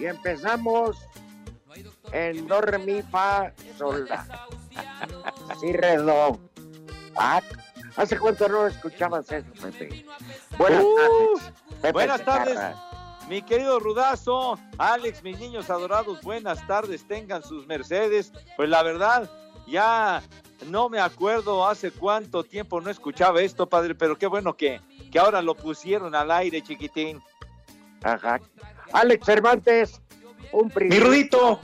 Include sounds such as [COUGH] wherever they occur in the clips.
Y empezamos en do, re, mi, fa, sol, la. [LAUGHS] Si, re, do. Ah, ¿Hace cuánto no escuchabas eso, Pepe? Buenas Uh, tardes. Pepe buenas tardes, mi querido Rudazo, Alex, mis niños adorados, buenas tardes, tengan sus mercedes. Pues la verdad, ya no me acuerdo hace cuánto tiempo no escuchaba esto, padre, pero qué bueno que, que ahora lo pusieron al aire, chiquitín. Ajá. Alex Cervantes, un Mi privilegio. Rudito,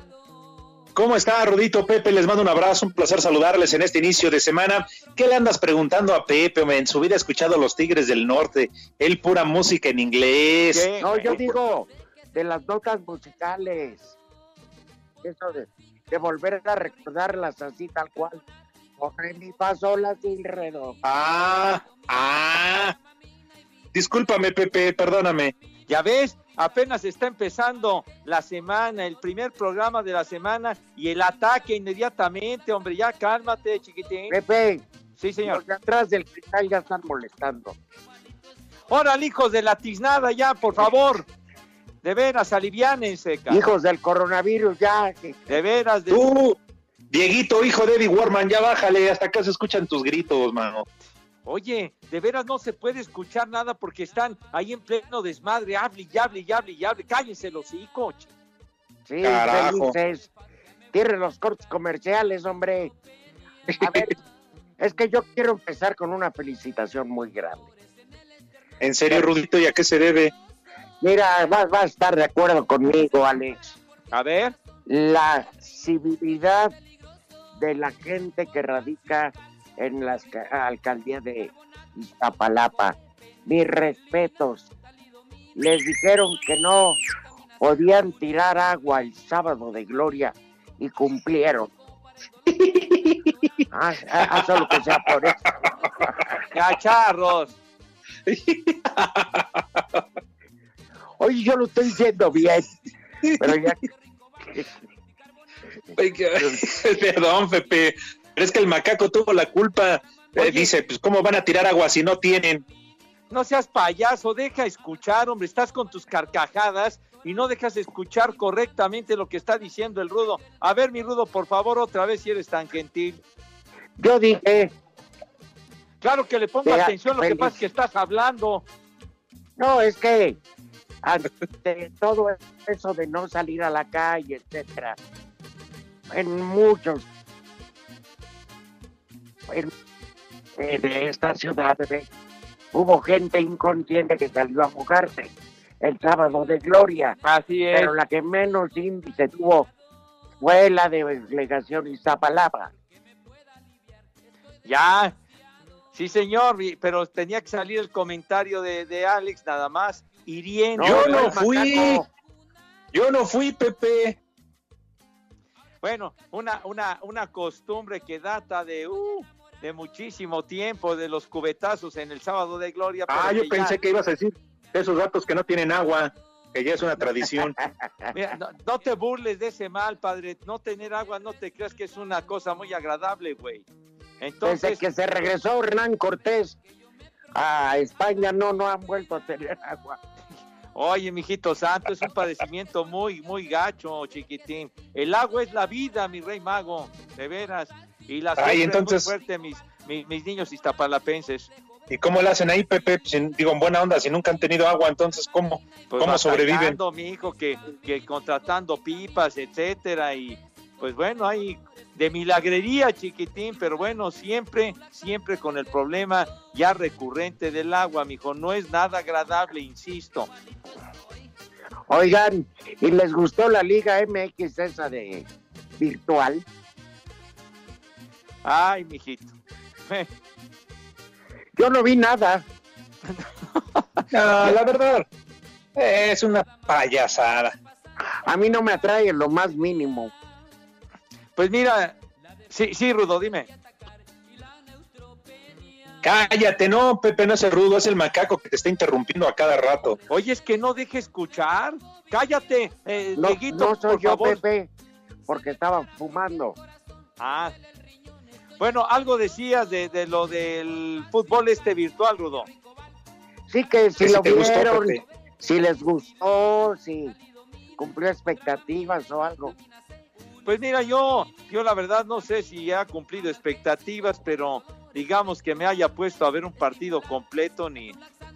¿cómo está Rudito? Pepe, les mando un abrazo, un placer saludarles en este inicio de semana. ¿Qué le andas preguntando a Pepe? En su vida ha escuchado a los Tigres del Norte, él pura música en inglés. ¿Qué? No, yo digo de las notas musicales. Eso de, de volver a recordarlas así tal cual. Corre mi paso la sin redo. Ah, ah. Discúlpame, Pepe, perdóname. Ya ves, apenas está empezando la semana, el primer programa de la semana y el ataque inmediatamente, hombre, ya cálmate, chiquitín. Pepe, Sí, señor. los de atrás del cristal ya están molestando. Órale, hijos de la tiznada, ya, por favor. De veras, aliviánense, ca- Hijos del coronavirus ya. De veras, de... Tú, Dieguito, hijo de Eddie Warman, ya bájale, hasta acá se escuchan tus gritos, mano. Oye, de veras no se puede escuchar nada porque están ahí en pleno desmadre. Hable y hable y hable y hable. Cállense los hijos. Sí, Carajo. felices. Tienen los cortes comerciales, hombre. A ver, [LAUGHS] es que yo quiero empezar con una felicitación muy grande. En serio, Rudito, ¿y a qué se debe? Mira, vas, vas a estar de acuerdo conmigo, Alex. A ver, La civilidad de la gente que radica en la alcaldía de Iztapalapa. Mis respetos. Les dijeron que no podían tirar agua el sábado de gloria y cumplieron. [LAUGHS] Haz, haz lo que sea por eso. cacharros. Oye, yo lo estoy diciendo bien, pero ya [LAUGHS] [LAUGHS] Perdón, Pepe, pero es que el macaco tuvo la culpa. Eh, dice, pues, ¿cómo van a tirar agua si no tienen? No seas payaso, deja escuchar, hombre. Estás con tus carcajadas y no dejas escuchar correctamente lo que está diciendo el rudo. A ver, mi rudo, por favor, otra vez si eres tan gentil. yo dije, Claro que le pongo Vea, atención, lo que pasa es que estás hablando. No, es que ante todo eso de no salir a la calle, etcétera, en muchos en, en esta ciudad hubo gente inconsciente que salió a mojarse el sábado de gloria, Así es. pero la que menos índice tuvo fue la de delegación Iztapalapa. Ya. Sí, señor, pero tenía que salir el comentario de, de Alex nada más. Hiriendo. Yo no fui. macaco. Yo no fui, Pepe. Bueno, una, una, una costumbre que data de, uh, de muchísimo tiempo, de los cubetazos en el sábado de gloria. Ah, yo que ya- pensé que ibas a decir esos datos que no tienen agua, que ya es una tradición. [LAUGHS] Mira, no, no te burles de ese mal, padre. No tener agua, no te creas que es una cosa muy agradable, güey. Desde Entonces, que se regresó Hernán Cortés a España, no, no han vuelto a tener agua. oye, mijito santo, es un padecimiento muy, muy gacho, chiquitín. El agua es la vida, mi rey mago, de veras. Y la Ay, entonces- es muy fuerte, mis, mi- mis niños iztapalapenses. ¿Y cómo le hacen ahí, Pepe? Sin- digo, en buena onda, si nunca han tenido agua, entonces, ¿cómo? Pues ¿Cómo sobreviven? mi hijo, que, que contratando pipas, etcétera, y pues bueno, hay de milagrería, chiquitín, pero bueno, siempre, siempre con el problema ya recurrente del agua, mijo, no es nada agradable, insisto. Oigan, ¿y les gustó la Liga MX esa de virtual? Ay, mijito. [LAUGHS] Yo no vi nada. [LAUGHS] Ah, la verdad, es una payasada. A mí no me atrae en lo más mínimo. Pues mira, sí, sí, Rudo, dime. Cállate, no, Pepe, no es el rudo, es el macaco que te está interrumpiendo a cada rato. Oye, es que no deje escuchar. Cállate, eh, No, Dieguito, no soy por yo, favor. Pepe, porque estaba fumando. Ah. Bueno, algo decías de, de lo del fútbol este virtual, Rudo. Sí que si Que si lo te gustó, vieron, Pepe. si les gustó, si cumplió expectativas o algo. Pues mira, yo, yo la verdad no sé si ha cumplido expectativas, pero digamos que me haya puesto a ver un partido completo ni,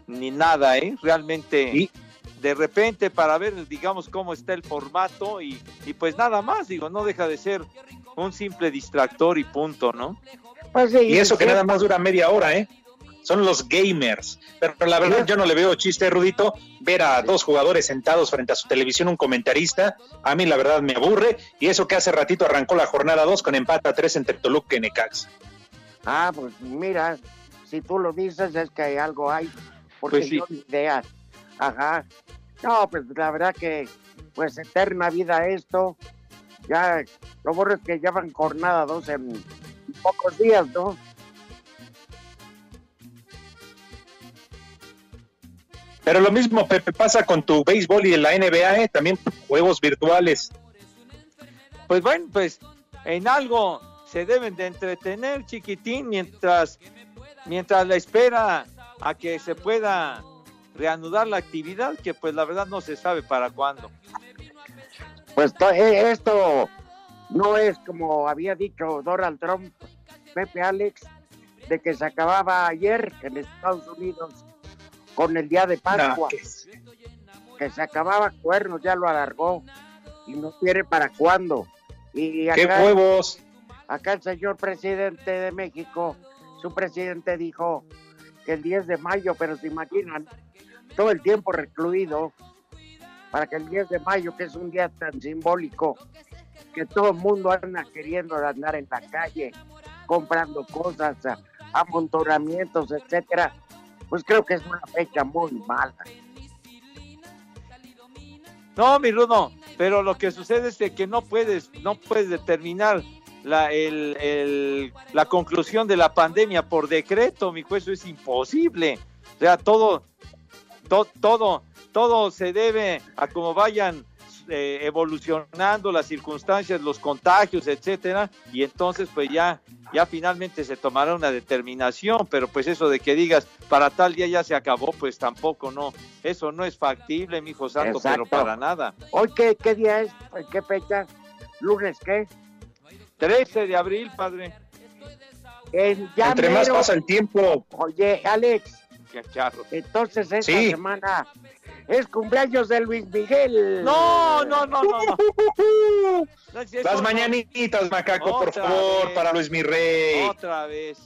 ni nada, ¿eh? Realmente, Y- de repente para ver, digamos, cómo está el formato y, y pues nada más, digo, no deja de ser un simple distractor y punto, ¿no? Pues sí, Y eso que nada más dura media hora, ¿eh? Son los gamers. Pero la verdad, yo no le veo chiste, Rudito, ver a dos jugadores sentados frente a su televisión, un comentarista. A mí, la verdad, me aburre. Y eso que hace ratito arrancó la jornada 2 con empate a 3 entre Toluca y Necaxa. Ah, pues mira, si tú lo dices es que algo hay, porque Pues sí. yo ni idea. Ajá. No, pues la verdad que, pues eterna vida esto. Ya, lo bueno es que llevan jornada dos en pocos días, ¿no? Pero lo mismo, Pepe, pasa con tu béisbol y en la NBA, ¿eh? También juegos virtuales. Pues bueno, pues en algo se deben de entretener, chiquitín, mientras, mientras la espera a que se pueda reanudar la actividad, que pues la verdad no se sabe para cuándo. Pues eh, esto no es como había dicho Donald Trump, Pepe Alex, de que se acababa ayer en Estados Unidos con el día de Pascua. No, que- que se acababa cuernos, ya lo alargó y no quiere para cuándo. Y ¡Qué huevos! acá el señor presidente de México, su presidente dijo que el 10 de mayo, pero se imaginan, todo el tiempo recluido, para que el 10 de mayo, que es un día tan simbólico, que todo el mundo anda queriendo andar en la calle, comprando cosas, amontonamientos, etcétera, pues creo que es una fecha muy mala. No, mi Rudo, pero lo que sucede es que no puedes, no puedes determinar la, el- el- la conclusión de la pandemia por decreto, mi juez, eso es imposible. O sea, todo, to- todo, todo se debe a cómo vayan eh, evolucionando las circunstancias, los contagios, etcétera, y entonces pues ya, ya finalmente se tomará una determinación, pero pues eso de que digas para tal día ya se acabó, pues tampoco no, eso no es factible, mi hijo santo, Exacto. pero para nada. ¿Hoy qué, qué día es? ¿Qué fecha? ¿Lunes qué? 13 de abril, padre. Ya Entre más pasa el tiempo, Oye, Alex, Qué charro. entonces esta Sí. semana es cumpleaños de Luis Miguel. No, no, no, no, no. [LAUGHS] No, si eso las no- mañanitas, macaco, por favor, vez. para Luis mi rey. Otra vez.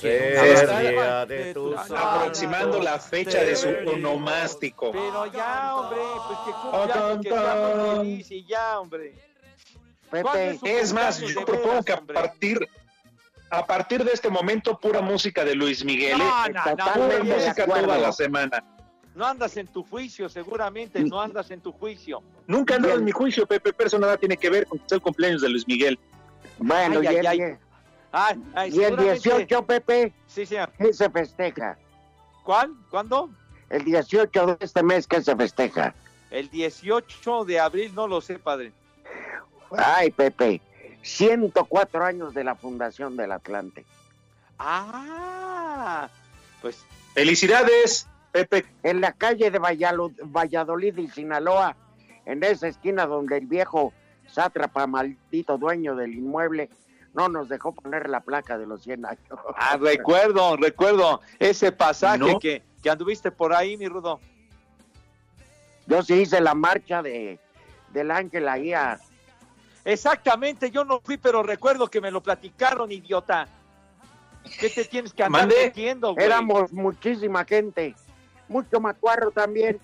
De tu Aproximando la fecha de su onomástico. Pero ya, hombre, pues que cumpleaños, que sea muy feliz y ya, hombre. ¿Cuándo Pepe, es más, yo propongo que a partir, a partir de este momento, pura música de Luis Miguel. ¿eh? No, no, no, Pura música toda la semana. No andas en tu juicio, seguramente, no andas en tu juicio. Nunca Bien. en mi juicio, Pepe, pero eso nada tiene que ver con el cumpleaños de Luis Miguel. bueno, Ay, y, ay, el, ay. Ay, ay, y el seguramente- 18, Pepe, Sí, señor. ¿qué se festeja? ¿Cuál? ¿Cuándo? El 18 de este mes, ¿qué se festeja? El 18 de abril, no lo sé, padre. Ay, Pepe, 104 años de la fundación del Atlante. Ah, pues ¡Felicidades, Pepe! En la calle de Valladolid y Sinaloa, en esa esquina donde el viejo sátrapa, maldito dueño del inmueble, no nos dejó poner la placa de los 100 años. Ah, recuerdo, recuerdo ese pasaje No. que, que anduviste por ahí, mi Rudo. Yo sí hice la marcha de del Ángel ahí a, Exactamente, yo no fui, pero recuerdo que me lo platicaron, idiota. ¿Qué te tienes que andar metiendo, güey? éramos muchísima gente, mucho macuarro también.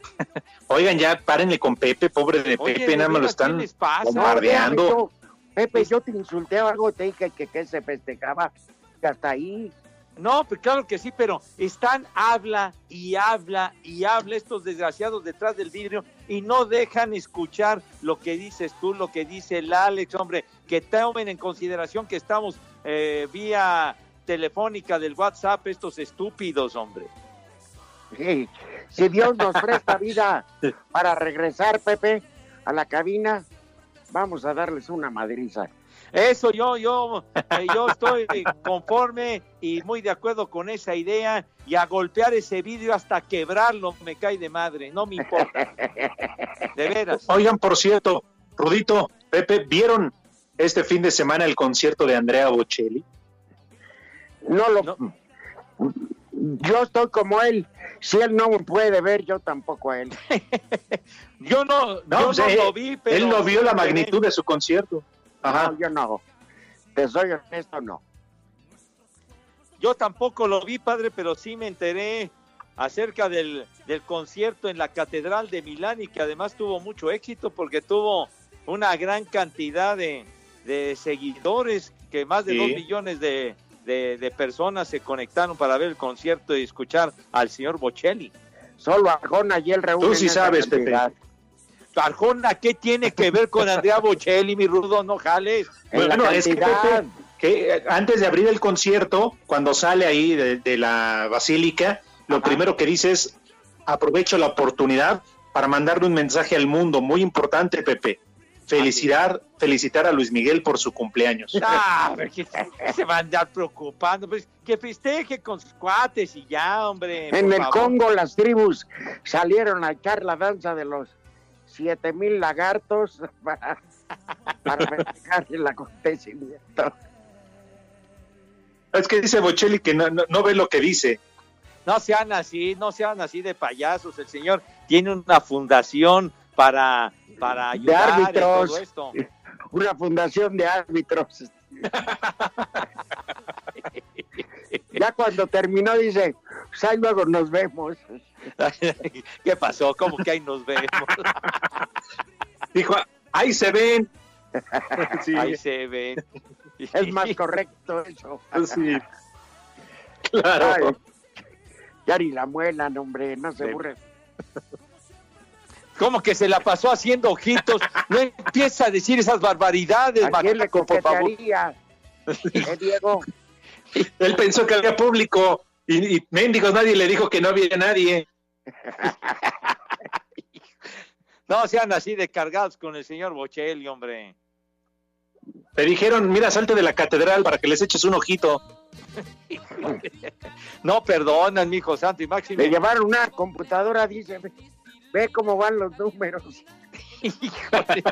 [LAUGHS] Oigan, ya párenle con Pepe, pobre de Oye, Pepe, nada más lo veras, ¿qué están bombardeando. No, Pepe, yo te insulté o algo, te dije que, que se festejaba, que hasta ahí. No, pues claro que sí, pero están habla y habla y habla estos desgraciados detrás del vidrio y no dejan escuchar lo que dices tú, lo que dice el Alex, hombre, que tomen en consideración que estamos eh, vía telefónica del WhatsApp, estos estúpidos, hombre. Sí, Si Dios nos presta vida para regresar, Pepe, a la cabina, vamos a darles una madriza. Eso yo, yo, eh, yo estoy conforme y muy de acuerdo con esa idea y a golpear ese vidrio hasta quebrarlo me cae de madre, no me importa. De veras. Oigan, por cierto, Rudito, Pepe, ¿vieron este fin de semana el concierto de Andrea Bocelli? No lo. No. Yo estoy como él. Si él no me puede ver, yo tampoco a él. [LAUGHS] Yo no, No, yo pues, no eh, lo vi, pero Él no vio la magnitud de su concierto. Ajá. No, yo no. Te soy honesto, no. Yo tampoco lo vi, padre, pero sí me enteré acerca del, del concierto en la Catedral de Milán y que además tuvo mucho éxito porque tuvo una gran cantidad de, de seguidores, que más de Sí. dos millones de, de- de personas se conectaron para ver el concierto y escuchar al señor Bocelli. Solo Arjona y él reúnen Tú sí sabes, Pepe. Arjona, ¿qué tiene que ver con Andrea [LAUGHS] Bocelli, mi rudo? No jales. Bueno, es que. Pepe, que antes de abrir el concierto, cuando sale ahí de, de la basílica, lo Ajá. primero que dice es, aprovecho la oportunidad para mandarle un mensaje al mundo, muy importante, Pepe. Felicitar, felicitar a Luis Miguel por su cumpleaños. Ah, pero que se- va a andar preocupando. Pues que festeje con sus cuates y ya, hombre. En el favor. Congo las tribus salieron a echar la danza de los siete mil lagartos [LAUGHS] para, para festejar el acontecimiento. Es que dice Bocelli que no, no, no ve lo que dice. No sean así, no sean así de payasos. El señor tiene una fundación para, para De ayudar en árbitros. todo esto. Una fundación de árbitros. [LAUGHS] ya cuando terminó dice, pues ahí luego nos vemos. [LAUGHS] ¿Qué pasó? ¿Cómo que ahí nos vemos? [LAUGHS] Dijo, ahí se ven. Sí, Ahí se ven. Es más correcto eso. sí. Claro. Ay, ya ni la muelan, hombre, no se Sí. burre. ¿Cómo que se la pasó haciendo ojitos? No empieza a decir esas barbaridades, ¿A quién le Macaco, por favor. [LAUGHS] ¿Eh, Diego? Él pensó que había público y, y mendigos, nadie le dijo que no había nadie. No sean así de cargados con el señor Bocelli, hombre. Te dijeron, mira, salte de la catedral para que les eches un ojito. [LAUGHS] No perdonan, mi hijo santo y máximo. Le llevaron una computadora, dice, ve- cómo van los números. [LAUGHS] Híjole.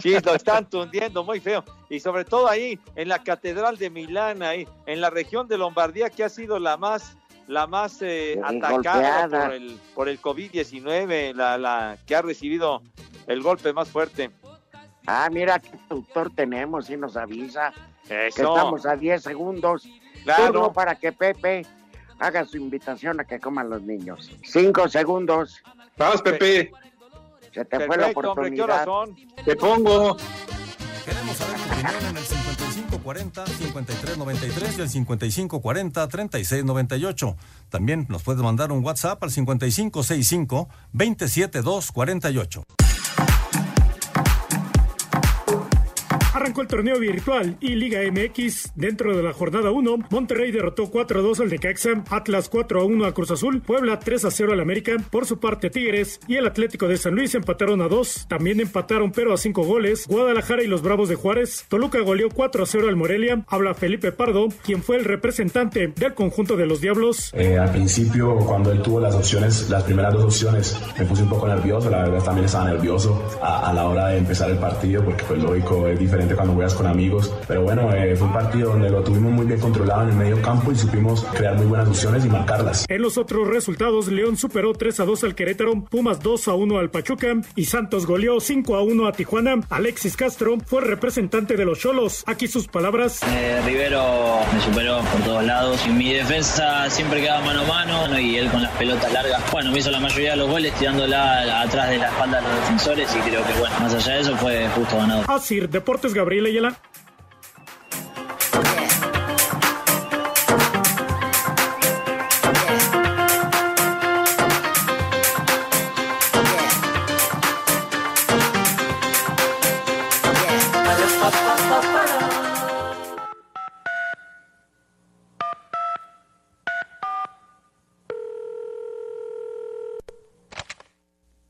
Sí, lo están tundiendo muy feo. Y sobre todo ahí, en la Catedral de Milán, ahí, en la región de Lombardía, que ha sido la más, la más eh, atacada golpeada. por el, por el COVID-19, la, la que ha recibido el golpe más fuerte. Ah, mira qué productor tenemos y nos avisa que Eso, estamos a 10 segundos. Turno claro. para que Pepe haga su invitación a que coman los niños. Cinco segundos. Vamos, Pepe, Se te fue la Perfecto, hombre, ¿qué oportunidad. te pongo. Queremos saber tu opinión en el 5540-5393 y el 5540-3698. También nos puedes mandar un WhatsApp al 5565-27248. Arrancó el torneo virtual y Liga MX. Dentro de la jornada 1, Monterrey derrotó 4-2 al Necaxa, Atlas 4-1 a Cruz Azul, Puebla 3-0 al América. Por su parte, Tigres y el Atlético de San Luis empataron a 2. También empataron pero a 5 goles. Guadalajara y los Bravos de Juárez. Toluca goleó 4-0 al Morelia. Habla Felipe Pardo, quien fue el representante del conjunto de los Diablos. Eh, al principio, cuando él tuvo las opciones, las primeras dos opciones, me puse un poco nervioso. La verdad, también estaba nervioso a, a la hora de empezar el partido, porque, pues, lógico, es diferente diferente cuando juegas con amigos. Pero bueno, eh, fue un partido donde lo tuvimos muy bien controlado en el medio campo y supimos crear muy buenas opciones y marcarlas. En los otros resultados, León superó 3 a 2 al Querétaro, Pumas 2 a 1 al Pachuca y Santos goleó 5 a 1 a Tijuana. Alexis Castro fue representante de los Cholos. Aquí sus palabras. Eh, Rivero me superó por todos lados y mi defensa siempre quedaba mano a mano ¿no? y él con las pelotas largas. Bueno, me hizo la mayoría de los goles tirándola atrás de la espalda de los defensores y creo que bueno, más allá de eso fue justo ganado. Así, Deportes Gabriel Ayala.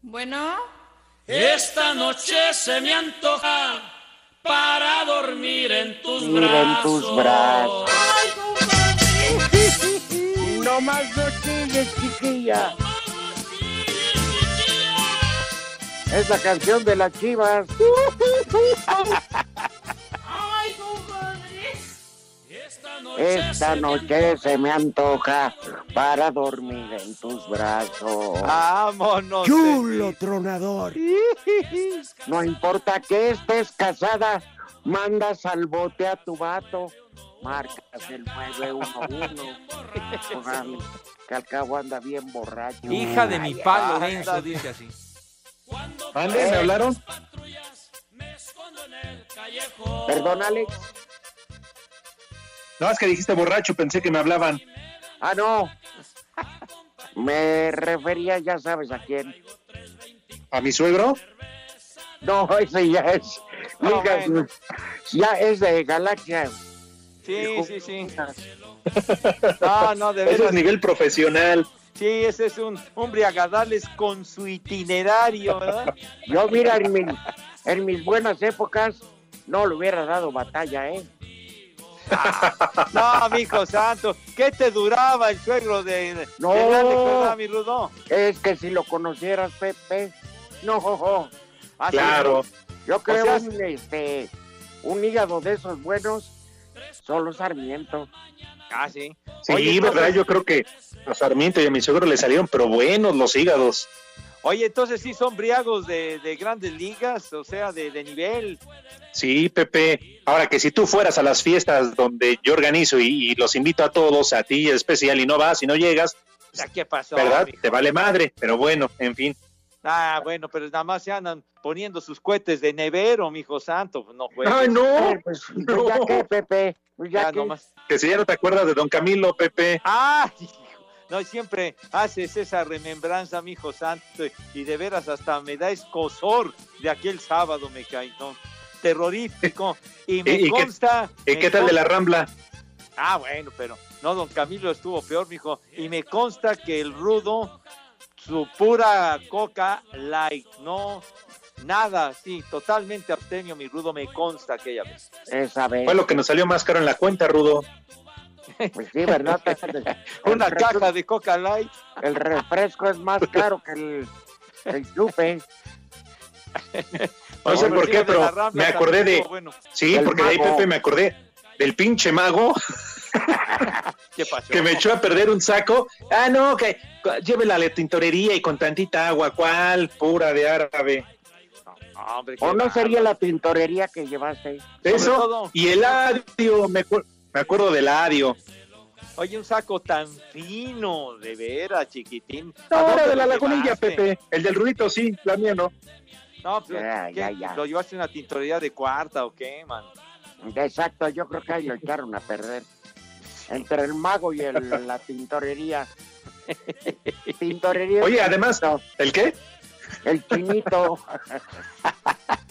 Bueno, Esta noche se me antoja para dormir en tus Mira en brazos. tus brazos. No más chilles, chiquilla. Es la canción de las chivas. [LAUGHS] Esta noche se me antoja para dormir en tus brazos. Vámonos. Chulo tronador. No importa que estés casada, mandas al bote a tu vato, marcas el 911. Ojalá, que al cabo anda bien borracho. Hija de mi palo denso, dice así. ¿Mande? ¿Me hablaron? Perdón, Alex. No, es que dijiste borracho, pensé que me hablaban. Ah, no. [LAUGHS] Me refería, ya sabes a quién. ¿A mi suegro? No, [LAUGHS] ese ya es. No, Liga- bueno. Ya es de Galaxia. Sí, sí, sí. [LAUGHS] No, no, de Eso es nivel profesional. Sí, ese es un hombre agadales con su itinerario, ¿verdad? Yo, mira, en, mi- en mis buenas épocas no le hubiera dado batalla, ¿eh? [LAUGHS] No, mijo santo, ¿qué te duraba el suegro de, No. de mi Rudo? Es que si lo conocieras, Pepe. No, Ah, sí, Claro. yo creo O sea, un, este, un hígado de esos buenos, solo Sarmiento. Ah, sí. Sí, Oye, entonces- verdad, yo creo que a Sarmiento y a mi suegro le salieron, pero buenos los hígados. Oye, entonces sí son briagos de, de grandes ligas, o sea, de, de nivel. Sí, Pepe. Ahora que si tú fueras a las fiestas donde yo organizo y, y los invito a todos, a ti en especial, y no vas y no llegas, Ya, ¿Qué pasó? ¿verdad? mijo? Te vale madre, pero bueno, en fin. Ah, bueno, pero nada más se andan poniendo sus cohetes de nevero, mijo santo. pues No juegues. ¡Ay, no! Eh, pues, pues ya No. que, Pepe, pues ya, Ya que. nomás. Que si ya no te acuerdas de don Camilo, Pepe. ¡Ah! Hijo! No, siempre haces esa remembranza, mijo santo, y de veras hasta me da escosor de aquel sábado, me caí, ¿no? Terrorífico. Y me ¿Y- y qué- consta. ¿Y me qué tal de la Rambla? Ah, bueno, pero no, don Camilo estuvo peor, mijo. Y me consta que el rudo, su pura coca light, no, nada, sí, totalmente abstemio, mi rudo, me consta aquella vez. Esa vez. Fue lo que nos salió más caro en la cuenta, Rudo. Pues sí, ¿verdad? [LAUGHS] Una caja de coca light. el refresco es más caro que el, el chupe. [LAUGHS] No sé por qué, pero me acordé de. Bueno, Sí, porque de ahí. Pepe, me acordé del pinche mago [LAUGHS] ¿qué pasó? que me echó a perder un saco. Ah, no, que llévela a la tintorería y con tantita agua. ¿Cuál? Pura de árabe. No, hombre, qué ¿O no sería la tintorería que llevaste? Eso. todo- Y el adio, me, acuer- me acuerdo del adio. Oye, un saco tan fino, de veras, chiquitín. ¿A No, era de la lagunilla? Pepe. El del rudito, sí, la mía no. No, pues, Ya, ¿qué? ya, ya. ¿Lo llevaste en una tintorería de cuarta o qué, man? Exacto, yo creo que ahí lo echaron a perder. Entre el mago y el- [LAUGHS] la tintorería. Tintorería. Oye, además, ¿el qué? El chinito. [LAUGHS]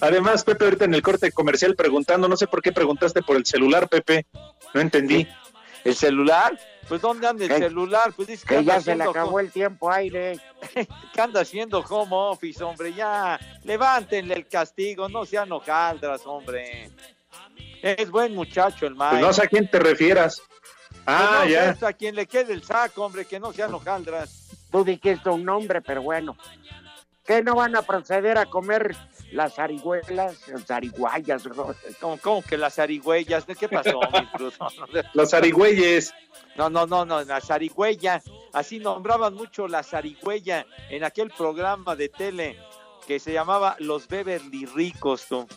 Además, Pepe, ahorita en el corte comercial preguntando, no sé por qué preguntaste por el celular, Pepe. No entendí. ¿El celular? Pues ¿dónde anda el Que- celular? Pues dice que, ya se le acabó el tiempo aire. [LAUGHS] que anda haciendo home office, hombre, ya. Levántenle el castigo, no sean hojaldras, hombre. Es buen muchacho el Pues Mike. no sé a quién te refieras. Ah, Pues no, ya. pues, a quien le quede el saco, hombre, que no sean hojaldras. Tú dijiste un nombre, pero bueno. ¿Qué no van a proceder a comer las arihuelas, zariguayas, ¿no? [LAUGHS] ¿Cómo, cómo que las arigüeyas? ¿Qué pasó, [LAUGHS] mi Rudo? [LAUGHS] Los arigüeyes. No, no, no, no, la zarigüeya. Así nombraban mucho la zarigüeya en aquel programa de tele que se llamaba Los Beverly Ricos, tú.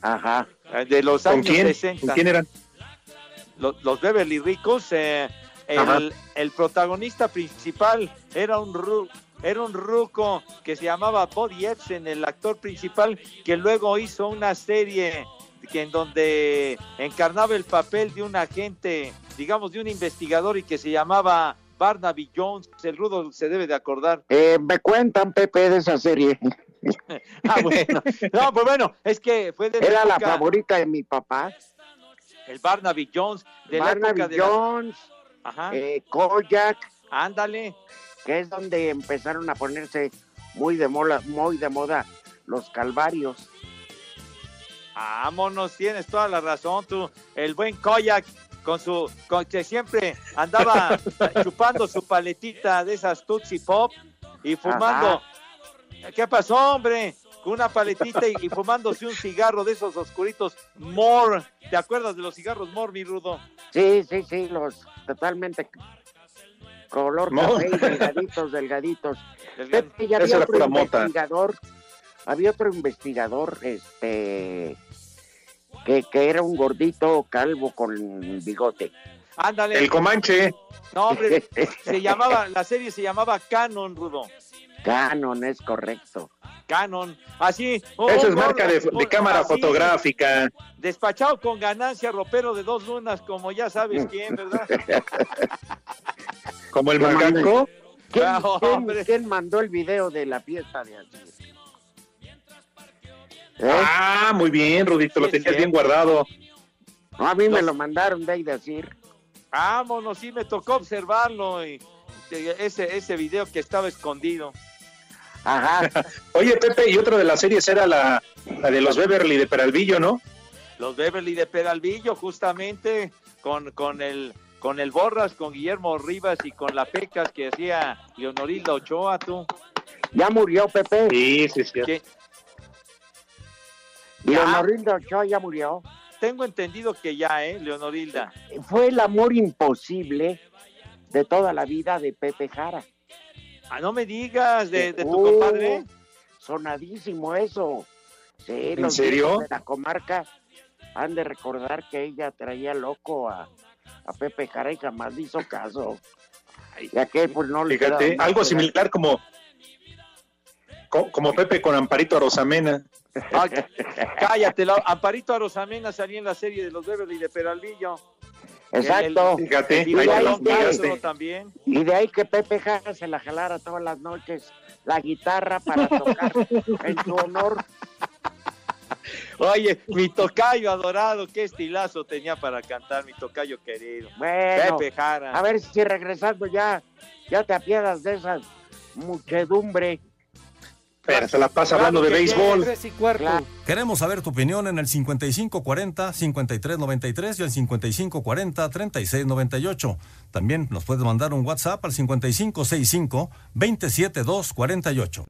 Ajá. Eh, De los ¿Con años quién? 60. ¿Con quién eran? Los, los Beverly Ricos, eh, el, el protagonista principal era un era un ruco que se llamaba Bobby Epson, el actor principal, que luego hizo una serie que en donde encarnaba el papel de un agente, digamos, de un investigador y que se llamaba Barnaby Jones. El rudo se debe de acordar. Eh, me cuentan, Pepe, de esa serie. [LAUGHS] Ah, bueno. No, pues bueno, es que fue de Era la favorita de mi papá. el Barnaby Jones de la época de la- Jones, Ajá. eh, Kojak, Ándale. Que es donde empezaron a ponerse muy de moda, muy de moda los calvarios. Vámonos, tienes toda la razón, tú. El buen Koyak con su, con que siempre andaba [LAUGHS] chupando su paletita de esas Tootsie Pop y fumando. ¿Qué pasó, hombre? Con una paletita y, y fumándose un cigarro de esos oscuritos More. ¿Te acuerdas de los cigarros More, mi rudo? Sí, sí, sí, los totalmente color No. café y delgaditos, delgaditos. [LAUGHS] Del- Pepe, ya Esa había era otro investigador, había otro investigador, este, que, que era un gordito calvo con bigote. Ándale. El Comanche. No, hombre, [LAUGHS] se llamaba, la serie se llamaba Canon, rudo. Canon, es correcto. Canon. Así. un- Esa es marca de, cámara así, fotográfica. Despachado con ganancia, ropero de dos lunas, como ya sabes quién, ¿verdad? [LAUGHS] Como el ¿Qué macaco. ¿Quién, Ah, quién- mandó el video de la fiesta de así? ¿Eh? Ah, muy bien, Rudito, lo tenías bien guardado. No, a mí me lo mandaron de ahí decir. Vámonos, sí, me tocó observarlo y y ese, ese video que estaba escondido. Ajá. [LAUGHS] Oye, Pepe, y otra de las series era la, la de los Beverly de Peralvillo, ¿no? Los Beverly de Peralvillo, justamente, con, con el con el Borras, con Guillermo Rivas y con la Pecas que hacía Leonorilda Ochoa, tú. Ya murió Pepe. Sí, sí, sí. Leonorilda Ochoa ya murió. tengo entendido que ya, ¿eh? Leonorilda. Fue el amor imposible de toda la vida de Pepe Jara. Ah, no me digas de, de tu Uh, compadre. Sonadísimo eso. Sí, ¿En los serio? de la comarca han de recordar que ella traía loco a, a Pepe Jara y jamás le hizo caso. Y aquel pues no le Fíjate, algo que similar como, co- como Pepe con Amparito Arosamena. Cállate, la- Amparito Arosamena salía en la serie de los Beverly de Peralvillo. Exacto. El- Fíjate, el ahí te lo Castro fijaste. también. Y de ahí que Pepe Jara se la jalara todas las noches la guitarra para tocar en su honor. Oye, mi tocayo adorado, qué estilazo tenía para cantar, mi tocayo querido. Bueno, Pepe Jara. a ver si regresando ya, ya te apiadas de esa muchedumbre. Pero se la pasa hablando de béisbol. Claro. Queremos saber tu opinión en el 5540-5393 y el 5540-3698. También nos puedes mandar un WhatsApp al 5565-27248.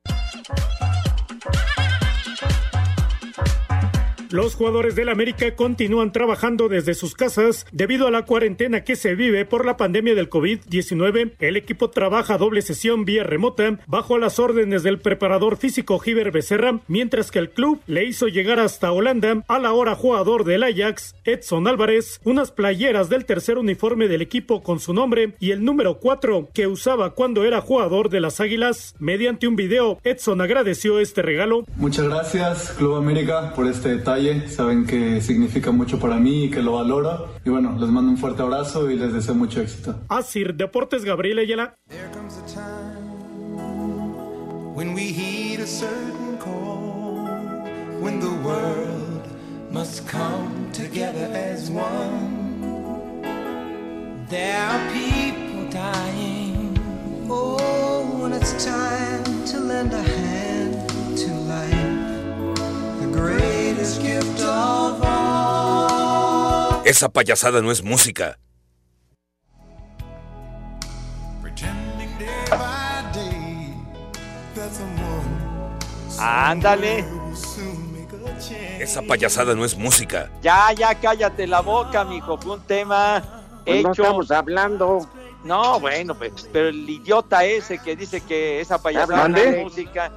Los jugadores del América continúan trabajando desde sus casas debido a la cuarentena que se vive por la pandemia del COVID-19. El equipo trabaja doble sesión vía remota bajo las órdenes del preparador físico Giver Becerra, mientras que el club le hizo llegar hasta Holanda al ahora jugador del Ajax, Edson Álvarez, unas playeras del tercer uniforme del equipo con su nombre y el número 4 que usaba cuando era jugador de las Águilas. Mediante un video, Edson agradeció este regalo. Muchas gracias Club América por este detalle. Saben que significa mucho para mí y que lo valoro. Y bueno, les mando un fuerte abrazo y les deseo mucho éxito. Asir Deportes Gabriel Ayala. when we heed a certain call, when the world must come together as one. There are people dying. Oh, when it's time to lend a hand to life, the all. Esa payasada no es música. Ándale. Esa payasada no es música. Ya, ya, cállate la boca, mijo. Fue un tema Pues no hecho. estamos hablando. No, bueno, pues, pero el idiota ese que dice que esa payasada no es música.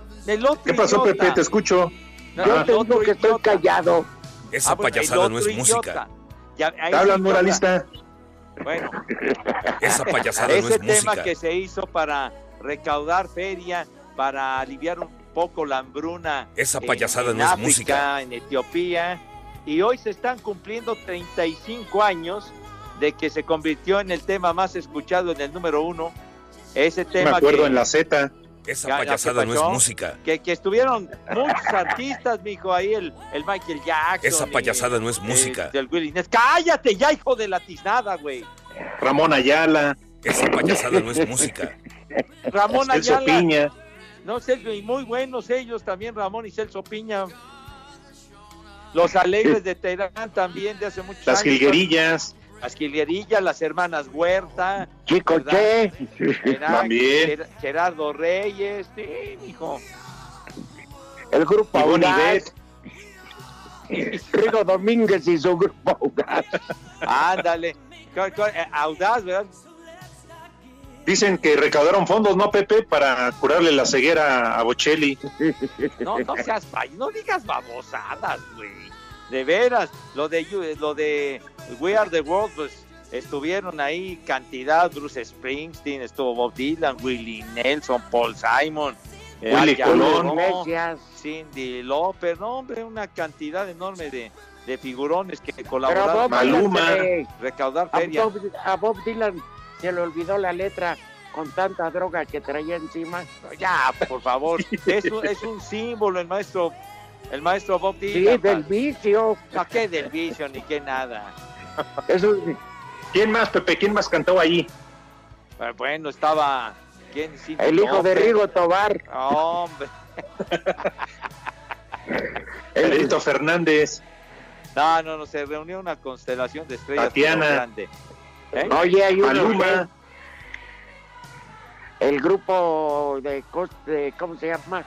¿Qué pasó, idiota. Pepe? Te escucho. No, Yo te digo que estoy idiota. callado. Esa Ah, el payasada no es música. Ya, ¿Te hablan, moralista? Bueno, [LAUGHS] Esa payasada no ese es tema música. que se hizo para recaudar feria, para aliviar un poco la hambruna. Esa en- payasada en no es África, música. En Etiopía. Y hoy se están cumpliendo 35 años de que se convirtió en el tema más escuchado en el número uno. Ese Me tema acuerdo que, en la Z. Esa Ya, ya, payasada ¿qué no es música. que, que estuvieron muchos artistas, mijo, ahí el, el Michael Jackson. Esa y, payasada no es eh, música. Ness. ¡Cállate ya, hijo de la tiznada, güey! Ramón Ayala. Esa payasada no es música. Ramón Celso Ayala. Piña. No, Celso, y muy buenos ellos también, Ramón y Celso Piña. Los Alegres de Teherán también de hace muchos Las años. Las Jilguerillas, las hermanas Huerta. Chico. Gerard- También. Ger- Gerardo Reyes, sí, hijo. El grupo Audaz. Rigo Domínguez y su grupo Audaz. Ándale. Eh, Audaz, ¿verdad? Dicen que recaudaron fondos, ¿no, Pepe? Para curarle la ceguera a Bocelli. No, no seas no digas babosadas, güey. De veras, lo de lo de We Are the World, pues estuvieron ahí cantidad, Bruce Springsteen, estuvo Bob Dylan, Willie Nelson, Paul Simon, eh, Willy Colón. Cindy Lauper, no hombre, una cantidad enorme de, de figurones que a colaboraron Maluma. Dylan, recaudar a feria. Bob, a Bob Dylan se le olvidó la letra con tanta droga que traía encima. Ya, por favor, [LAUGHS] es un, es un símbolo el maestro, el maestro Bob Sí, Dylan. del vicio. No, qué del vicio ni qué nada. Eso, ¿Quién más, Pepe? ¿Quién más cantó ahí? Eh, Bueno, estaba. ¿quién? Cindy el hijo de. Rigo Tobar. Hombre. [LAUGHS] Pedrito Fernández. No, no, no, se reunió una constelación de estrellas. Tatiana. grande. ¿Eh? Oye, hay uno. Maluma. El grupo de, cos- de- ¿Cómo se llama?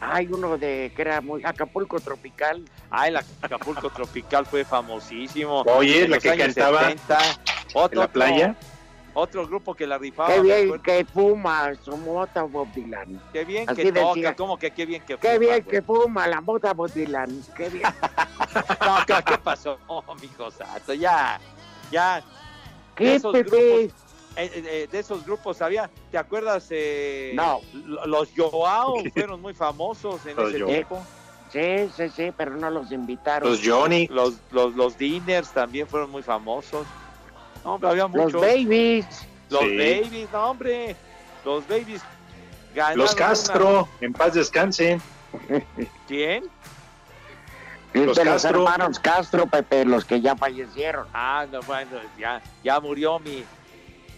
Hay uno de que era muy. Acapulco Tropical. Ah, el Acapulco Tropical fue famosísimo. Oye, En la los que años cantaba 70. Otro, ¿En la playa? Otro grupo que la rifaba. Qué bien que fuma su mota Bob Dylan. Qué bien Así que decía. toca, ¿cómo que qué bien que Qué fuma, bien güey? que fuma la mota Bob Dylan. Qué bien. [LAUGHS] No, ¿qué, qué pasó, [LAUGHS] mijo santo? Ya, ya. De ¿Qué, esos grupos, de esos grupos había, ¿te acuerdas? eh, No. lo- Los Joao fueron muy famosos en Los ese Joao. tiempo. Sí, sí, sí, pero no los invitaron. Los Johnny. Los, los, los Diners también fueron muy famosos. No, hombre, había Los muchos. babies. Los Sí. Babies, no, hombre. Los Babies ganaron. Los una- Castro. En paz descansen. [LAUGHS] ¿Quién? de Los los Castro. hermanos Castro, Pepe, los que ya fallecieron. Ah, no, bueno, ya, ya murió mi,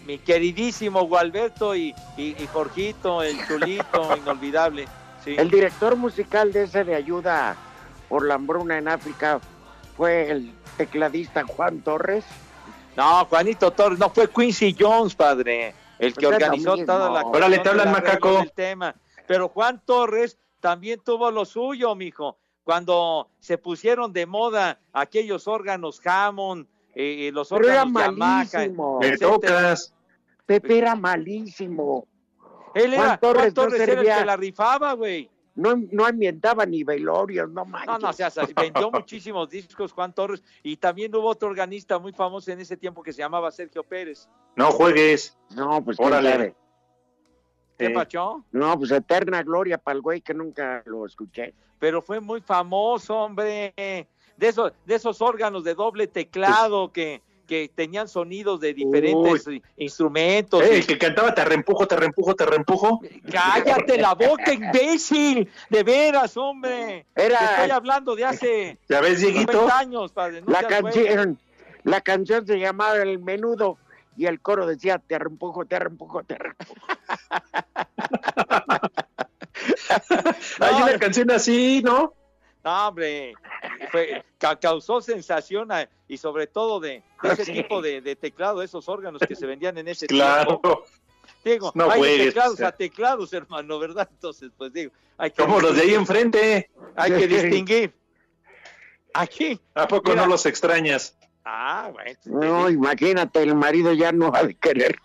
mi queridísimo Gualberto y, y, y Jorgito, el chulito, [LAUGHS] inolvidable. Sí. El director musical de ese de ayuda por la hambruna en África fue el tecladista Juan Torres. No, Juanito Torres, no fue Quincy Jones, padre, el que Pues organizó toda la Órale, te hablan, macaco. del tema. Pero Juan Torres también tuvo lo suyo, mijo. Cuando se pusieron de moda aquellos órganos Hammond, eh, eh, los Pero era Yamaha, malísimo. Me tocas. Pepe era malísimo. Él era, Juan Torres Juan no era el que la rifaba, güey. No, no ambientaba ni velorios, no manches. No, no, o sea, se- vendió muchísimos discos Juan Torres y también hubo otro organista muy famoso en ese tiempo que se llamaba Sergio Pérez. No juegues. No, pues Órale. ¿Qué Sí. pachó? No, pues eterna gloria para el güey que nunca lo escuché. Pero fue muy famoso, hombre. De esos, de esos órganos de doble teclado que, que tenían sonidos de diferentes instrumentos. El que cantaba te reempujo, te reempujo, te reempujo. Cállate la boca, imbécil. De veras, hombre. Era- Te estoy hablando de hace [LAUGHS] ¿Ya ves, Dieguito? 90 años, padre. no la canción, la canción se llamaba El Menudo y el coro decía te reempujo, te reempujo, te reempujo. [LAUGHS] Hay una canción así, ¿no? No, hombre, fue- ca- causó sensación a- y sobre todo de, de ese [LAUGHS] Sí. tipo de, de teclado, esos órganos que se vendían en ese Claro. tiempo. Digo, No hay de teclados sea. a teclados, hermano, ¿verdad? Entonces, pues digo, hay que, Como los de ahí enfrente. hay que distinguir. Aquí. ¿A poco Mira. no los extrañas? Ah, bueno. No, imagínate, el marido ya no ha de querer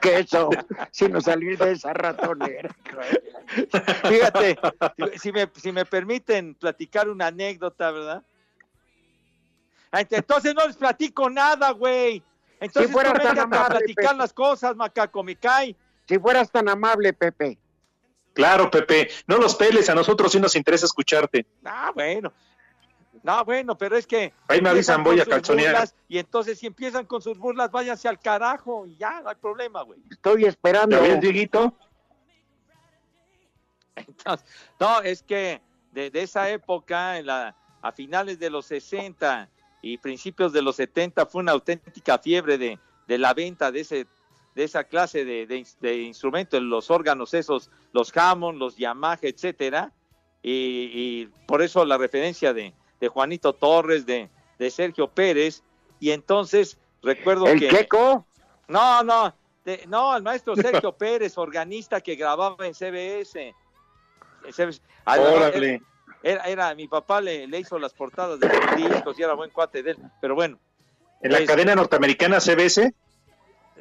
queso, sino salir de esa ratonera. Fíjate, si me, si me permiten platicar una anécdota, ¿verdad? Ah, Entonces no les platico nada, güey. Entonces Si fueras tú tan vengas a amable, platicar Pepe. las cosas, macaco, me cae. Si fueras tan amable, Pepe. Claro, Pepe, no los peles, a nosotros sí nos interesa escucharte. Ah, bueno. No, bueno, pero es que. Ahí me avisan, voy a calzonear. burlas, Y entonces, si empiezan con sus burlas, váyanse al carajo y ya, no hay problema, güey. Estoy esperando. ¿Ya ves, Dieguito? Entonces, no, es que de, de esa época, en la, a finales de los 60 y principios de los 70, fue una auténtica fiebre de, de la venta de ese de esa clase de, de ins- de instrumentos, los órganos esos, los Hammond, los Yamaha, etcétera, y, y por eso la referencia de, de Juanito Torres, de, de Sergio Pérez, y entonces recuerdo ¿El que... queco? No, no, de- no, el maestro Sergio Pérez, organista que grababa en CBS. En CBS. Ah, Órale. Era, era, mi papá le, le hizo las portadas de los discos y era buen cuate de él, pero bueno, En la cadena norteamericana CBS.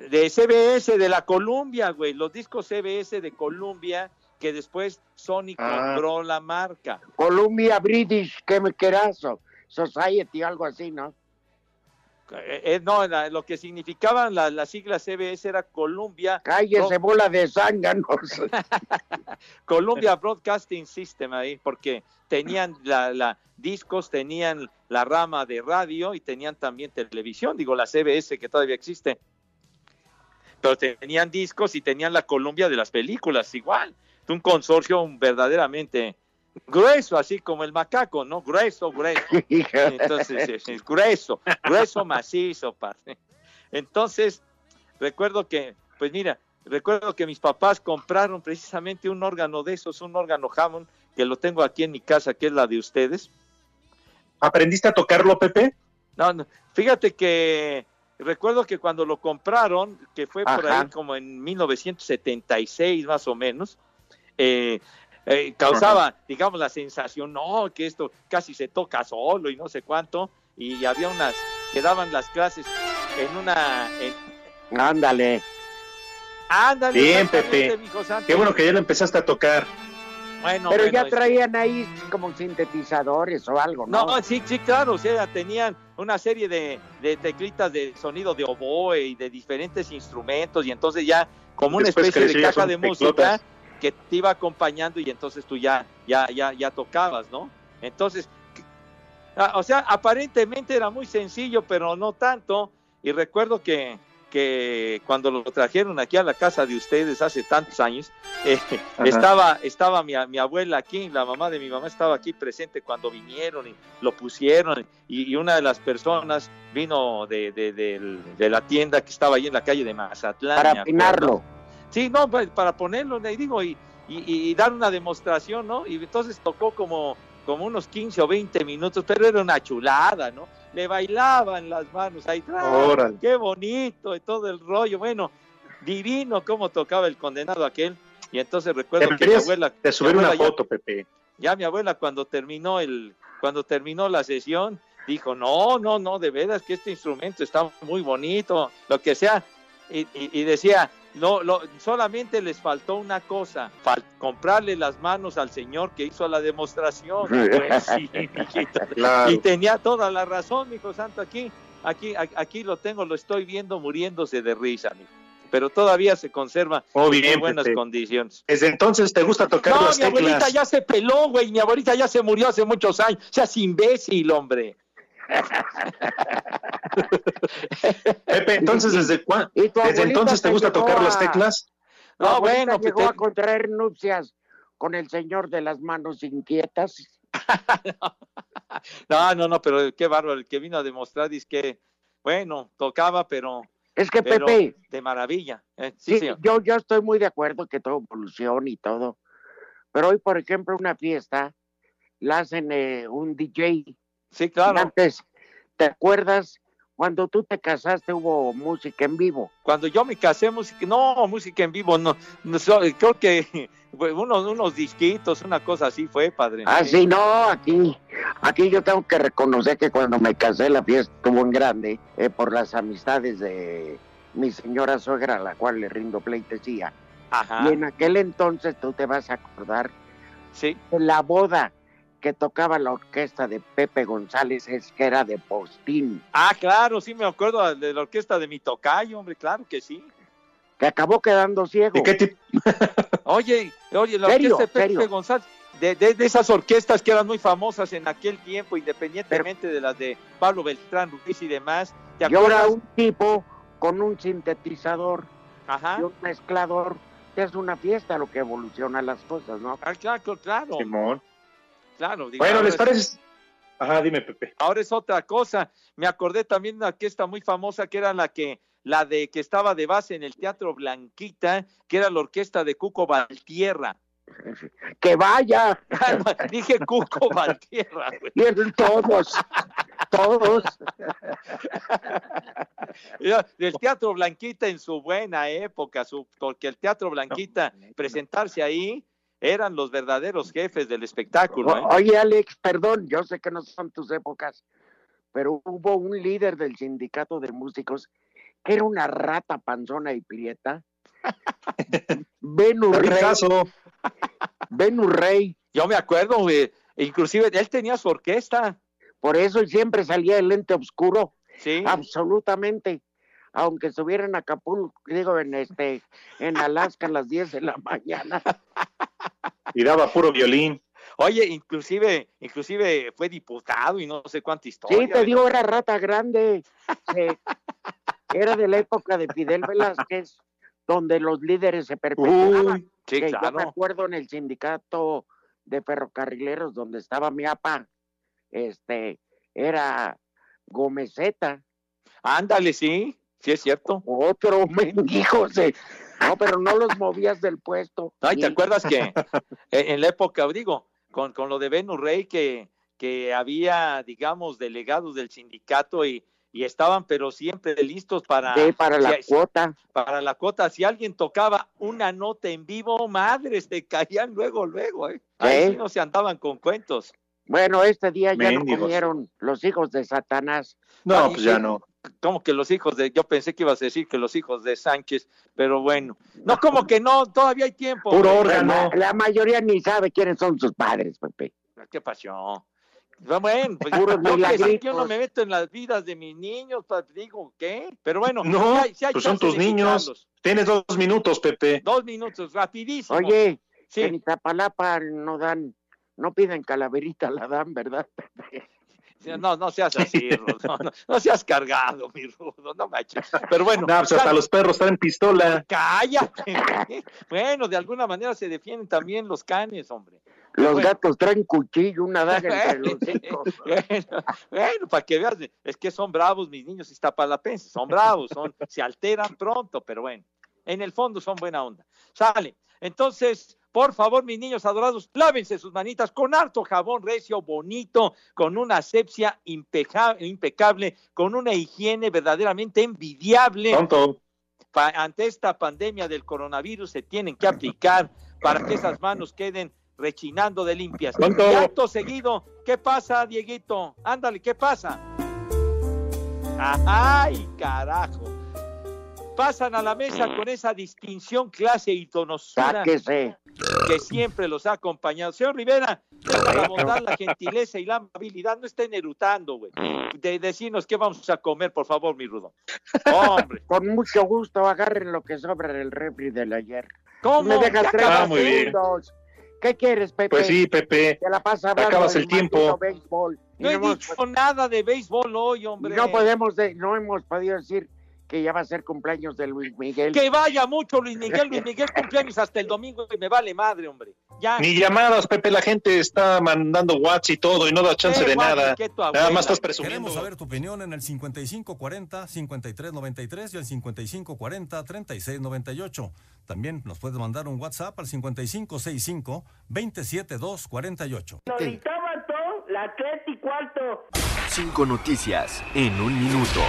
de CBS, de la Columbia, güey, los discos CBS de Columbia, que después Sony Ah. compró la marca. Columbia British, ¿qué me querazo? Society, algo así, ¿no? Eh, eh, no, la- lo que significaban la- las siglas CBS era Columbia. Cállese, Bro- bola de zánganos. [LAUGHS] Columbia Broadcasting System ahí, porque tenían la, la- discos, tenían la rama de radio y tenían también televisión, digo la CBS que todavía existe. Pero tenían discos y tenían la Columbia de las películas igual. Un consorcio verdaderamente grueso, así como el macaco, ¿no? Grueso, grueso. [LAUGHS] Entonces, es, es grueso, grueso macizo, padre. Entonces, recuerdo que, pues mira, recuerdo que mis papás compraron precisamente un órgano de esos, un órgano Hammond, que lo tengo aquí en mi casa, que es la de ustedes. ¿Aprendiste a tocarlo, Pepe? No, no, fíjate que recuerdo que cuando lo compraron, que fue por Ajá. ahí como en 1976 más o menos, eh, eh, causaba, digamos, la sensación, no, que esto casi se toca solo y no sé cuánto, y había unas, que daban las clases en una... en- Ándale. ándale, Bien, Pepe. Qué bueno que ya lo empezaste a tocar. Bueno, Pero bueno, ya traían ahí como sintetizadores o algo, ¿no? No, sí, sí, claro, o sea, tenían una serie de, de teclitas de sonido de oboe y de diferentes instrumentos y entonces ya como una Después especie de caja de música. Que te iba acompañando y entonces tú ya, ya, ya, ya tocabas, ¿no? Entonces, ah, o sea, aparentemente era muy sencillo, pero no tanto. Y recuerdo que, que cuando lo trajeron aquí a la casa de ustedes hace tantos años, eh, estaba, estaba mi, mi abuela aquí, la mamá de mi mamá estaba aquí presente cuando vinieron y lo pusieron. Y, y una de las personas vino de, de, la tienda que estaba ahí en la calle de Mazatlán. Para afinarlo. Sí, no, pues, para ponerlo, le digo, y, y, y dar una demostración, ¿no? Y entonces tocó como, como unos 15 o 20 minutos, pero era una chulada, ¿no? Le bailaban las manos ahí, ¡ah! Qué bonito y todo el rollo, bueno, divino cómo tocaba el condenado aquel. Y entonces recuerdo que mi abuela, mi subir una abuela ya- foto, Pepe. ya mi abuela cuando terminó el cuando terminó la sesión dijo no no no de veras que este instrumento está muy bonito lo que sea y- y decía no lo, solamente les faltó una cosa fal- comprarle las manos al señor que hizo la demostración [LAUGHS] Pues sí, mijito. Claro. y tenía toda la razón mijo santo aquí aquí aquí lo tengo lo estoy viendo muriéndose de risa mijo. pero todavía se conserva Oh, en bien, buenas Pepe. condiciones Desde entonces te gusta tocar no, las mi abuelita teclas. ya se peló, güey. Mi abuelita ya se murió hace muchos años. Seas imbécil, hombre. Pepe, entonces, ¿desde, cuándo? ¿Y tu ¿desde entonces te gusta tocar las teclas? No, bueno, pues llegó te- a contraer nupcias con el señor de las manos inquietas. [LAUGHS] No, no, no, pero qué bárbaro. El que vino a demostrar es que, bueno, tocaba, pero, Es que, pero Pepe, de maravilla. Eh, sí, yo, yo estoy muy de acuerdo que todo evoluciona y todo. Pero hoy, por ejemplo, una fiesta la hacen eh, un DJ. Sí, claro. Antes, ¿te acuerdas Cuando tú te casaste hubo música en vivo. Cuando yo me casé, música, no, música en vivo, no, no creo que [LAUGHS] unos, unos disquitos, una cosa así fue, padre. Ah, sí, no, aquí, aquí yo tengo que reconocer que cuando me casé la fiesta estuvo en grande eh, por las amistades de mi señora suegra, a la cual le rindo pleitesía. Ajá. Y en aquel entonces tú te vas a acordar Sí. de la boda que tocaba la orquesta de Pepe González, es que era de Postín, Ah, claro, sí me acuerdo de la orquesta de mi tocayo, hombre, claro que sí. que acabó quedando ciego. ¿Y qué tipo? [LAUGHS] Oye, oye, la Serio, orquesta de Pepe serio. González, de, de- de esas orquestas que eran muy famosas en aquel tiempo, independientemente de las de Pablo Beltrán Ruiz y demás. ¿te Y ahora un tipo con un sintetizador Ajá. y un mezclador, que es una fiesta lo que evoluciona las cosas, ¿no? Ah, claro, claro, Simón. Claro. digo, Bueno, ¿les es- parece? Ajá, dime, Pepe. Ahora es otra cosa. Me acordé también de una orquesta muy famosa que era la que la de que estaba de base en el Teatro Blanquita, que era la orquesta de Cuco Valtierra. [LAUGHS] ¡Que vaya! Dije Cuco [LAUGHS] Valtierra. güey. El- todos, todos. Del Teatro Blanquita en su buena época, su, porque el Teatro Blanquita, presentarse ahí, eran los verdaderos jefes del espectáculo. ¿eh? Oye, Alex, perdón, yo sé que no son tus épocas, pero hubo un líder del sindicato de músicos que era una rata panzona y prieta. [LAUGHS] Ben Urrey. Ricazo. Ben Urrey. Yo me acuerdo, güey, inclusive él tenía su orquesta. Por eso siempre salía el lente oscuro. Sí. Absolutamente. Aunque estuviera en Acapulco, digo, en este, en Alaska a las 10 de la mañana. [LAUGHS] Y daba puro violín. Oye, inclusive, inclusive fue diputado y no sé cuánta historia. Sí, te digo, era rata grande. Era de la época de Fidel Velázquez, donde los líderes se perpetuaban. Uy, sí, Que Yo me claro. acuerdo en el sindicato de ferrocarrileros donde estaba mi apa, este, era Gomezeta. Ándale, sí, sí es cierto. Otro mendigo, se- no, pero no los movías del puesto. Ay, ¿te Y- acuerdas que [LAUGHS] en en la época, digo, con, con lo de Ben Rey que, que había, digamos, delegados del sindicato y, y estaban, pero siempre listos para, Sí, para la si- cuota. para la cuota. Si alguien tocaba una nota en vivo, madres, te caían luego, luego, ¿eh? Ahí Sí. no se andaban con cuentos. Bueno, este día ya no comieron los hijos de Satanás. No, Ay, pues ya no. Como que los hijos de, yo pensé que ibas a decir que los hijos de Sánchez, pero bueno. No, como que no, todavía hay tiempo. Puro güey. órgano. La, la mayoría ni sabe quiénes son sus padres, Pepe. ¿Qué pasó? Bueno, pues yo que no me meto en las vidas de mis niños, pa- digo, ¿qué? Pero bueno, No, hay- hay pues son tus niños. quitarlos. Tienes dos minutos, Pepe. Dos minutos, rapidísimo. Oye, Sí. en Iztapalapa no dan, no piden calaverita, la dan, ¿verdad? No, no seas así, [LAUGHS] Rudo, no, no seas cargado, mi Rudo, no manches. Pero bueno, No, pues hasta los perros traen pistola. cállate. Bueno, de alguna manera se defienden también los canes, hombre. Los Bueno. gatos traen cuchillo, una daga entre los hijos. [LAUGHS] bueno, bueno, para que veas, es que son bravos mis niños iztapalapenses, son bravos, son, se alteran pronto, pero bueno, en el fondo son buena onda. Sale. Entonces, por favor, mis niños adorados, lávense sus manitas con harto jabón recio, bonito, con una asepsia impecable, con una higiene verdaderamente envidiable. Pronto. Pa- ante esta pandemia del coronavirus se tienen que aplicar para que esas manos queden rechinando de limpias. ¿Cuánto? Y acto seguido, ¿qué pasa, Dieguito? Ándale, ¿qué pasa? ¡Ay, carajo! Pasan a la mesa con esa distinción, clase y Sáquese. que siempre los ha acompañado. Señor Rivera, la bondad, la gentileza y la amabilidad, no estén erutando, güey. De decirnos qué vamos a comer, por favor, mi Rudo. Hombre, Con mucho gusto, agarren lo que sobra del refri del ayer. ¿cómo? Me dejas tres Ah, muy bien. ¿Qué quieres, Pepe? Pues sí, Pepe. Te la acabas el tiempo. béisbol. Y No he hemos- dicho nada de béisbol hoy, hombre. no podemos, de- no hemos podido decir que ya va a ser cumpleaños de Luis Miguel. Que vaya mucho Luis Miguel. Luis [LAUGHS] Miguel cumpleaños hasta el domingo y me vale madre, hombre. Ya. Ni llamadas, Pepe. La gente está mandando WhatsApp y todo y no da chance Eh, de nada. Nada más estás presumiendo. Queremos saber tu opinión en el 5540-5393 y el 5540-3698. También nos puedes mandar un WhatsApp al 5565-27248. Lolita mató la Atlético Alto. Cinco noticias en un minuto.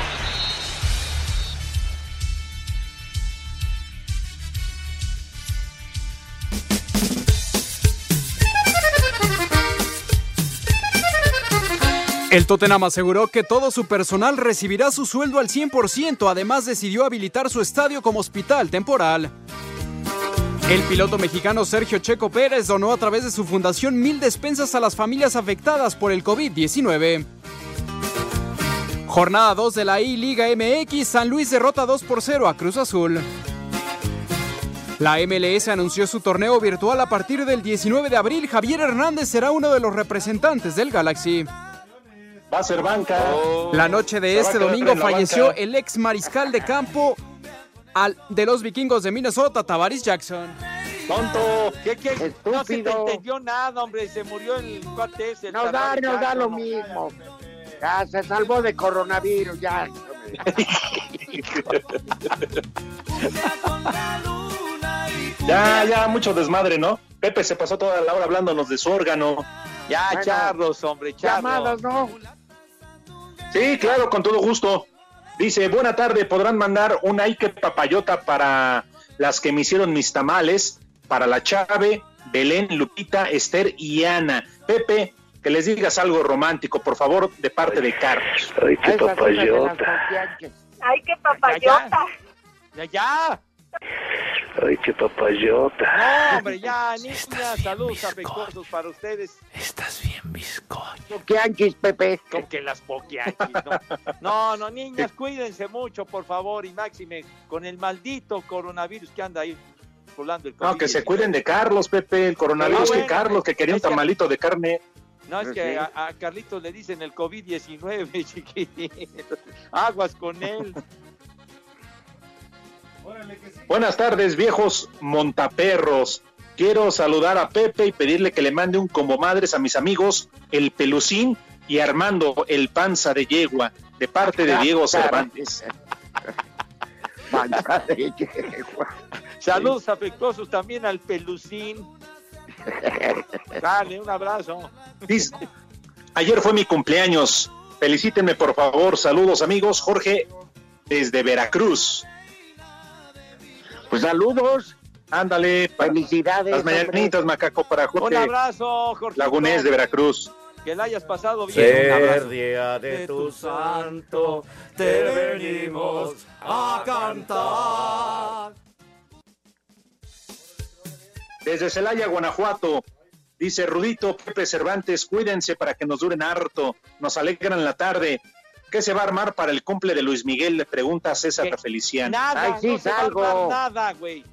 El Tottenham aseguró que todo su personal recibirá su sueldo al 100%, además decidió habilitar su estadio como hospital temporal. El piloto mexicano Sergio Checo Pérez donó a través de su fundación mil despensas a las familias afectadas por el COVID-19. Jornada 2 de la I-Liga MX, San Luis derrota 2 por 0 a Cruz Azul. La MLS anunció su torneo virtual a partir del 19 de abril. Javier Hernández será uno de los representantes del Galaxy. Va a ser banca. La noche de este domingo falleció banca. el ex mariscal de campo al- de los vikingos de Minnesota, Tavares Jackson. ¡Tonto! ¿Qué, qué? No se te Estúpido. entendió nada, hombre. Se murió el cuate ese. Nos da, nos da lo no. mismo. Ya se salvó de coronavirus, [LAUGHS] ya. Ya, ya, mucho desmadre, ¿no? Pepe se pasó toda la hora hablándonos de su órgano. Ya, Bueno, charros, hombre, charros. Llamados, ¿no? Sí, claro, con todo gusto. Dice, buena tarde, podrán mandar un Ike papayota para las que me hicieron mis tamales, para la Chave, Belén, Lupita, Esther y Ana. Pepe, que les digas algo romántico, por favor, de parte de Carlos. Ay, qué papayota. Ya, ya. Ay, qué papayota. No, hombre, ya, niñas, saludos afectuosos para ustedes. Poquianchis, Pepe. Con que las poquianchis, ¿no? No, no, niñas, cuídense mucho, por favor, y máxime, con el maldito coronavirus que anda ahí volando el No, que se COVID-19. cuiden de Carlos, Pepe, el coronavirus, Ah, bueno, que Carlos, que quería un tamalito de carne. No, es que a, a Carlitos le dicen el COVID-19, [LAUGHS] chiquitito. Aguas con él. Buenas tardes, viejos montaperros. Quiero saludar a Pepe y pedirle que le mande un como madres a mis amigos, el Pelucín y Armando, el panza de yegua, de parte de Diego Cervantes. Panza de yegua. Saludos afectuosos también al Pelucín. Dale, un abrazo. Dice, ayer fue mi cumpleaños. Felicítenme, por favor. Saludos, amigos. Jorge, desde Veracruz. Pues saludos. Ándale. Felicidades. Las mañanitas, macaco, para Un Jorge abrazo, Jorge. Lagunés de Veracruz. Que la hayas pasado bien. Un abrazo. día de tu santo, te venimos a cantar. Desde Celaya, Guanajuato, dice Rudito Pepe Cervantes, cuídense para que nos duren harto, nos alegran la tarde. ¿Qué se va a armar para el cumple de Luis Miguel? Le pregunta César ¿Qué? Feliciano. Nada, Ay, sí, no se va a armar nada, güey.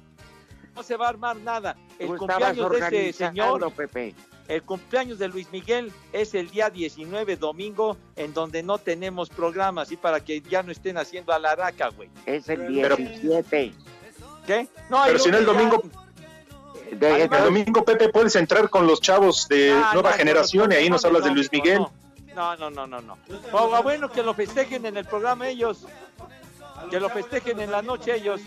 No se va a armar nada. El cumpleaños de este señor, Pepe. el cumpleaños de Luis Miguel es el día 19, domingo, en donde no tenemos programas, y para que ya no estén haciendo a la araca, güey. Es el Pero- 17. ¿Qué? No, Pero si no el domingo, De- el domingo Pepe puedes entrar con los chavos de Ah, nueva no, generación y ahí nos no, hablas de Luis no, Miguel. No, no, no, no, no. O a bueno que lo festejen en el programa ellos. Que lo festejen en la noche ellos.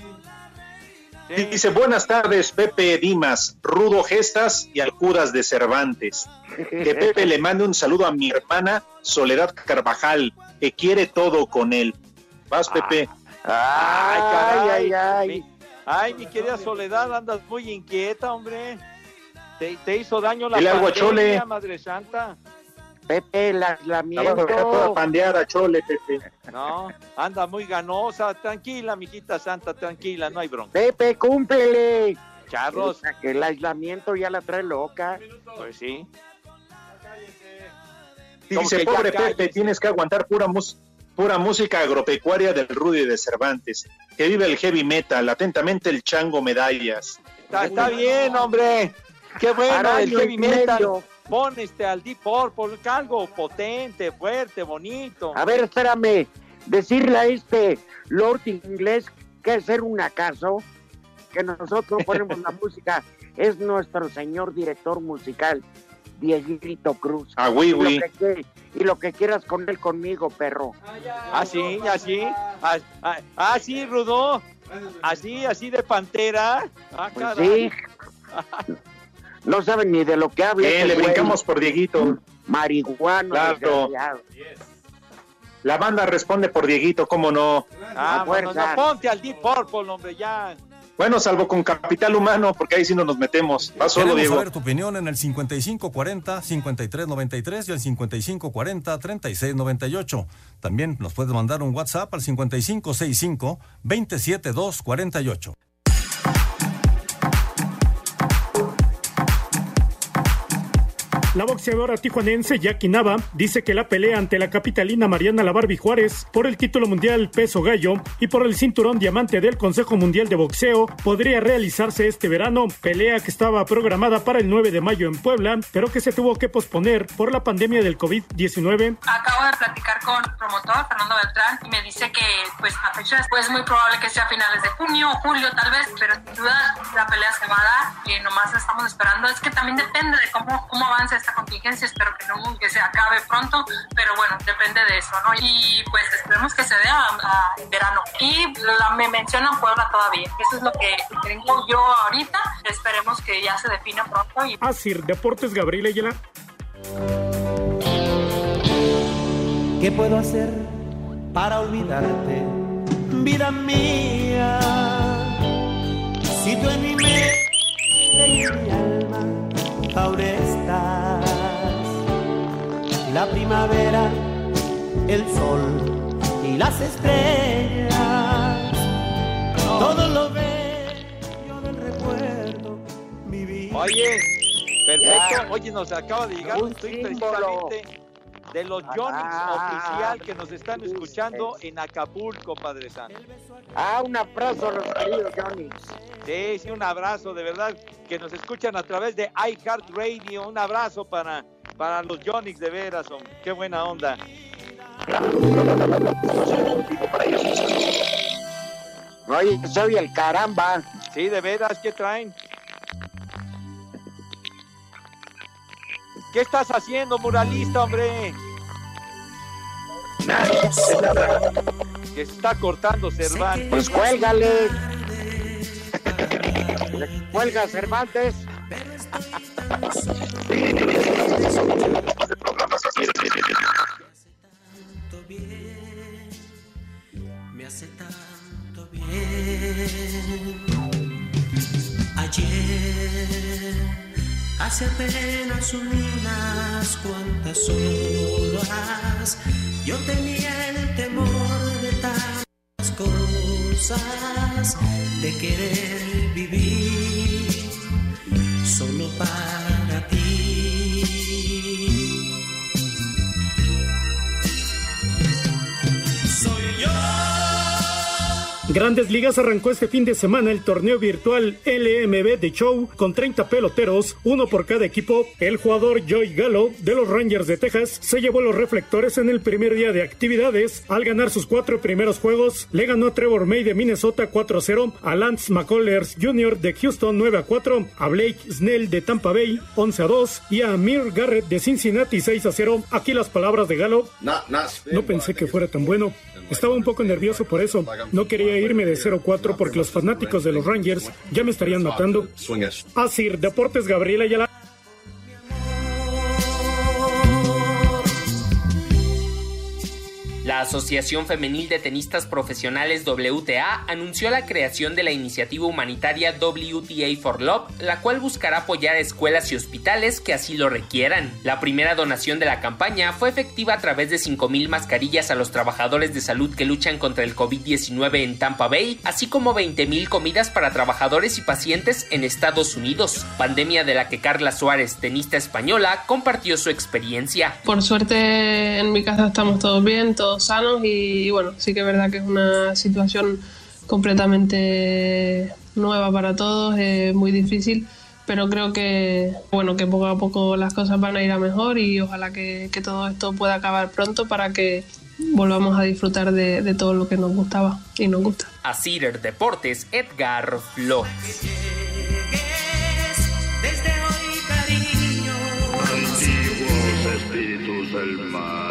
Sí. Dice, buenas tardes, Pepe Dimas, Rudo Gestas y Alcuras de Cervantes. Que Pepe le mande un saludo a mi hermana Soledad Carvajal, que quiere todo con él. Vas, Pepe. Ay, caray. Ay, ay, ay. Mi, ay, mi querida Soledad, andas muy inquieta, hombre. Te, te hizo daño la pandemia. Madre Santa. Pepe, el La vas a dejar toda aislamiento. pandeada, Chole, Pepe. No, anda muy ganosa. Tranquila, mijita santa, tranquila, no hay bronca. Pepe, cúmplele. Charros, el aislamiento ya la trae loca. pues sí. Dice, pobre cállese. Pepe, tienes que aguantar pura, mus- pura música agropecuaria del Rudy de Cervantes. Que vive el heavy metal, atentamente el chango medallas. Está, está bien, hombre. Qué bueno, el Araño heavy y metal. medio. Pon este al Deep Purple, algo potente, fuerte, bonito. A ver, espérame. Decirle a este Lord inglés que es ser un acaso, que nosotros ponemos la [LAUGHS] música, es nuestro señor director musical, Dieguito Cruz. Ah, oui, Y lo oui. que quie- Y lo que quieras con él conmigo, perro. Así, así. Ah, ah, ah, sí, Rudo. Así, así de pantera. Ah, Pues sí. [LAUGHS] No saben ni de lo que habla. Bien, ese le brincamos por Dieguito. marihuano. Claro. La banda responde por Dieguito, ¿cómo no? Ah, bueno, no, ponte al Deep Purple, hombre, ya. Bueno, salvo con capital humano, porque ahí sí no nos metemos. Va solo, Queremos Diego. saber tu opinión en el 5540-5393 y el 5540-3698. También nos puedes mandar un WhatsApp al 5565-27248. La boxeadora tijuanense Jackie Nava dice que la pelea ante la capitalina Mariana La Barbie Juárez por el título mundial peso gallo y por el cinturón diamante del Consejo Mundial de Boxeo podría realizarse este verano, pelea que estaba programada para el 9 de mayo en Puebla, pero que se tuvo que posponer por la pandemia del COVID-19. Acabo de platicar con el promotor Fernando Beltrán y me dice que pues la fecha pues, es muy probable que sea a finales de junio o julio tal vez, pero sin duda la pelea se va a dar y nomás estamos esperando. Es que también depende de cómo, cómo avance esta contingencia, espero que no que se acabe pronto, pero bueno, depende de eso, ¿no? Y pues esperemos que se dé a, a- en verano. Y la, me mencionan Puebla todavía, eso es lo que tengo yo ahorita, esperemos que ya se define pronto y Asir Deportes Gabriel Ayala. ¿Qué puedo hacer para olvidarte, vida mía? Si tú en mi mente y en mi alma aún primavera, el sol y las estrellas, todo lo bello del recuerdo, mi vida. Oye, perfecto. Ya. Oye, nos acaba de llegar un, tweet símbolo. precisamente de los Jonix Ah. oficial que nos están escuchando en Acapulco, Padre Santo. Ah, un abrazo los queridos. Sí, sí, un abrazo, de verdad, que nos escuchan a través de iHeartRadio. Un abrazo para, para los Jonix, de veras, hombre. qué buena onda. Oye, soy el caramba. Sí, de veras, ¿qué traen? ¿Qué estás haciendo, muralista, hombre? Que se está cortando Cervantes. Pues cuélgale. Le [LAUGHS] Cuelga Cervantes. Hace tanto bien. Ayer, hace apenas unas cuantas horas, yo tenía el temor de tantas cosas, de querer vivir solo para ti. Grandes Ligas arrancó este fin de semana el torneo virtual LMB de Show con 30 peloteros, uno por cada equipo. El jugador Joey Gallo de los Rangers de Texas se llevó los reflectores en el primer día de actividades. Al ganar sus cuatro primeros juegos, le ganó a Trevor May de Minnesota 4-0, a Lance McCullers Jr. de Houston 9-4, a Blake Snell de Tampa Bay 11-2 y a Amir Garrett de Cincinnati 6-0. Aquí las palabras de Gallo. No pensé que fuera tan bueno. Estaba un poco nervioso por eso. No quería irme de 0-4 porque los fanáticos de los Rangers ya me estarían matando. Asir, Deportes Gabriela Ayala. La Asociación Femenil de Tenistas Profesionales WTA anunció la creación de la iniciativa humanitaria WTA for Love, la cual buscará apoyar a escuelas y hospitales que así lo requieran. La primera donación de la campaña fue efectiva a través de 5.000 mascarillas a los trabajadores de salud que luchan contra el COVID-19 en Tampa Bay, así como 20.000 comidas para trabajadores y pacientes en Estados Unidos, pandemia de la que Carla Suárez, tenista española, compartió su experiencia. Por suerte en mi casa estamos todos bien, todos sanos y, bueno, sí que es verdad que es una situación completamente nueva para todos, es muy difícil, pero creo que bueno que poco a poco las cosas van a ir a mejor y ojalá que, que todo esto pueda acabar pronto para que volvamos a disfrutar de, de todo lo que nos gustaba y nos gusta. A Cider Deportes, Edgar Flores. Desde hoy, cariño. Pues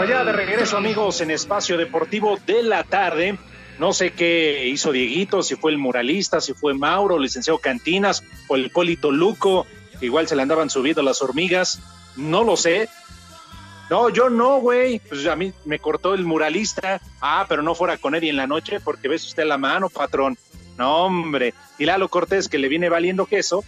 ya de regreso, amigos, en Espacio Deportivo de la tarde. No sé qué hizo Dieguito, si fue el muralista, si fue Mauro, licenciado Cantinas o el Polito Luco, igual se le andaban subiendo las hormigas. No lo sé. No, yo no, güey. Pues a mí me cortó el muralista. Ah, pero no fuera con Eddie en la noche porque ves usted la mano, patrón. No, hombre. Y Lalo Cortés, que le viene valiendo queso.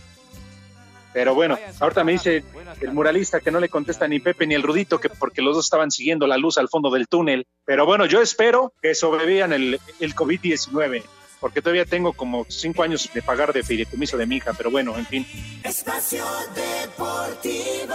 Pero bueno, ahorita me dice el muralista que no le contesta ni Pepe ni el Rudito, que porque los dos estaban siguiendo la luz al fondo del túnel. Pero bueno, yo espero que sobrevivan el, el COVID-19, porque todavía tengo como cinco años de pagar de fideicomiso de mi hija, pero bueno, en fin. Espacio Deportivo.